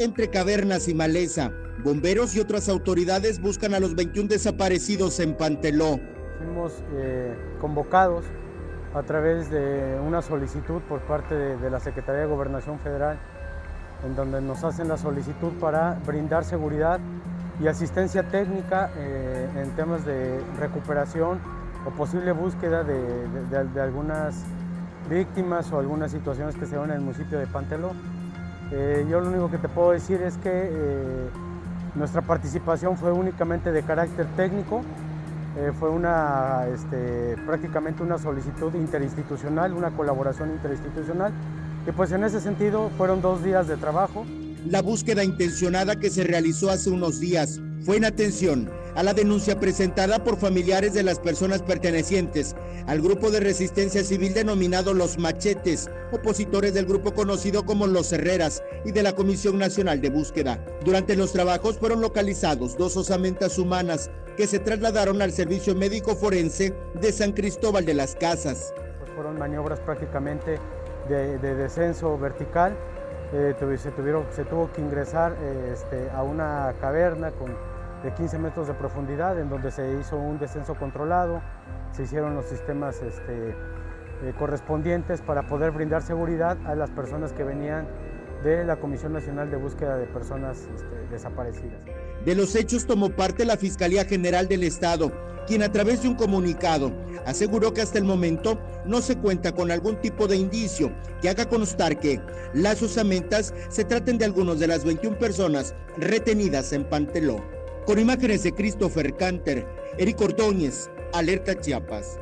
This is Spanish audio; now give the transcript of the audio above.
entre cavernas y maleza. Bomberos y otras autoridades buscan a los 21 desaparecidos en Panteló. Fuimos eh, convocados a través de una solicitud por parte de, la Secretaría de Gobernación Federal, en donde nos hacen la solicitud para brindar seguridad y asistencia técnica eh, en temas de recuperación o posible búsqueda de, algunas víctimas o algunas situaciones que se dan en el municipio de Panteló. Eh, yo lo único que te puedo decir es que eh, nuestra participación fue únicamente de carácter técnico, eh, fue una, este, prácticamente una solicitud interinstitucional, una colaboración interinstitucional, y pues en ese sentido fueron dos días de trabajo. La búsqueda intencionada que se realizó hace unos días fue en atención a la denuncia presentada por familiares de las personas pertenecientes al grupo de resistencia civil denominado Los Machetes, opositores del grupo conocido como Los Herreras y de la Comisión Nacional de Búsqueda. Durante los trabajos fueron localizados dos osamentas humanas que se trasladaron al Servicio Médico Forense de San Cristóbal de las Casas. Pues fueron maniobras prácticamente de, descenso vertical. Eh, se, tuvieron, tuvo que ingresar eh, este, a una caverna con de 15 metros de profundidad, en donde se hizo un descenso controlado, se hicieron los sistemas este, eh, correspondientes para poder brindar seguridad a las personas que venían de la Comisión Nacional de Búsqueda de Personas este, Desaparecidas. De los hechos tomó parte la Fiscalía General del Estado, quien a través de un comunicado aseguró que hasta el momento no se cuenta con algún tipo de indicio que haga constar que las osamentas se traten de algunos de las 21 personas retenidas en Panteló. Con imágenes de Christopher Canter, Eric Ordóñez, Alerta Chiapas.